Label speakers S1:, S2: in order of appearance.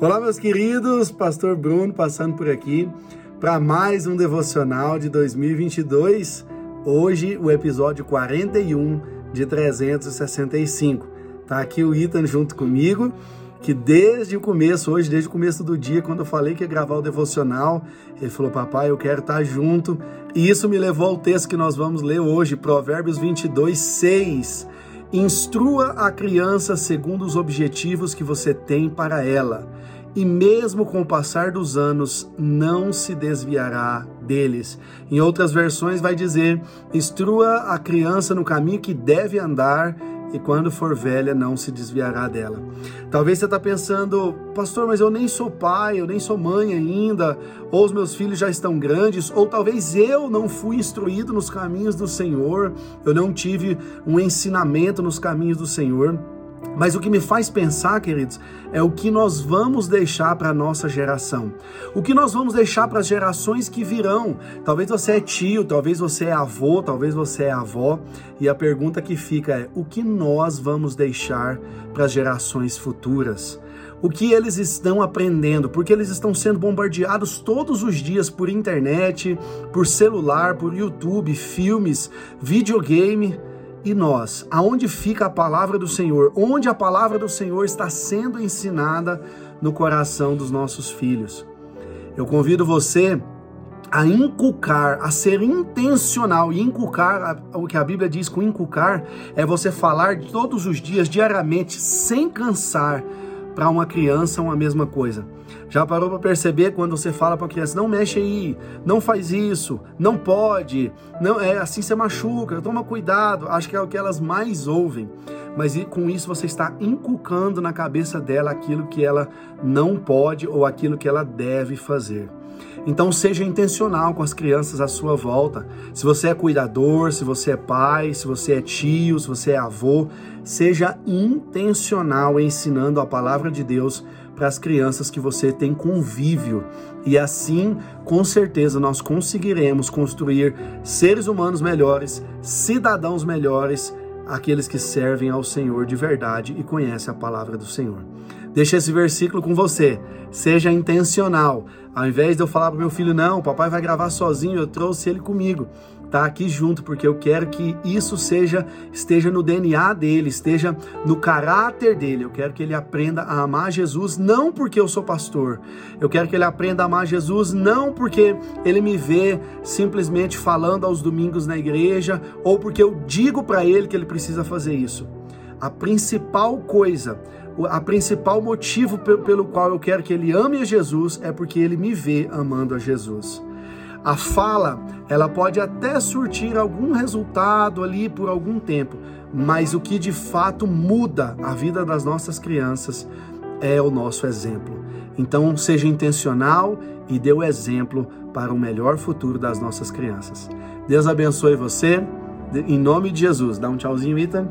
S1: Olá, meus queridos, Pastor Bruno passando por aqui para mais um devocional de 2022. Hoje, o episódio 41 de 365. Tá aqui o Ethan junto comigo, que desde o começo, hoje, desde o começo do dia, quando eu falei que ia gravar o devocional, ele falou: Papai, eu quero estar junto. E isso me levou ao texto que nós vamos ler hoje, Provérbios 22, 6. Instrua a criança segundo os objetivos que você tem para ela, e mesmo com o passar dos anos, não se desviará deles. Em outras versões, vai dizer: instrua a criança no caminho que deve andar, e quando for velha não se desviará dela. Talvez você está pensando, pastor, mas eu nem sou pai, eu nem sou mãe ainda, ou os meus filhos já estão grandes, ou talvez eu não fui instruído nos caminhos do Senhor, eu não tive um ensinamento nos caminhos do Senhor. Mas o que me faz pensar, queridos, é o que nós vamos deixar para a nossa geração. O que nós vamos deixar para as gerações que virão. Talvez você é tio, talvez você é avô, talvez você é avó. E a pergunta que fica é: o que nós vamos deixar para as gerações futuras? o que eles estão aprendendo, porque eles estão sendo bombardeados todos os dias por internet, por celular, por YouTube, filmes, videogame. E nós, aonde fica a palavra do Senhor? Onde a palavra do Senhor está sendo ensinada no coração dos nossos filhos? Eu convido você a inculcar, a ser intencional e inculcar, o que a Bíblia diz com inculcar é você falar todos os dias, diariamente, sem cansar, para uma criança uma mesma coisa. Já parou para perceber quando você fala para a criança, não mexe aí, não faz isso, não pode, não é assim você machuca, toma cuidado. Acho que é o que elas mais ouvem. Mas com isso você está inculcando na cabeça dela aquilo que ela não pode ou aquilo que ela deve fazer. Então seja intencional com as crianças à sua volta. Se você é cuidador, se você é pai, se você é tio, se você é avô, seja intencional ensinando a palavra de Deus para as crianças que você tem convívio. E assim, com certeza, nós conseguiremos construir seres humanos melhores, cidadãos melhores, aqueles que servem ao Senhor de verdade e conhecem a palavra do Senhor. Deixa esse versículo com você. Seja intencional. Ao invés de eu falar para meu filho, não, papai vai gravar sozinho, eu trouxe ele comigo. Tá aqui junto porque eu quero que isso seja esteja no DNA dele, esteja no caráter dele. Eu quero que ele aprenda a amar Jesus não porque eu sou pastor. Eu quero que ele aprenda a amar Jesus não porque ele me vê simplesmente falando aos domingos na igreja ou porque eu digo para ele que ele precisa fazer isso. A principal coisa a principal motivo pelo qual eu quero que ele ame a Jesus é porque ele me vê amando a Jesus. A fala, ela pode até surtir algum resultado ali por algum tempo, mas o que de fato muda a vida das nossas crianças é o nosso exemplo. Então, seja intencional e dê o exemplo para o melhor futuro das nossas crianças. Deus abençoe você. Em nome de Jesus. Dá um tchauzinho, Ita.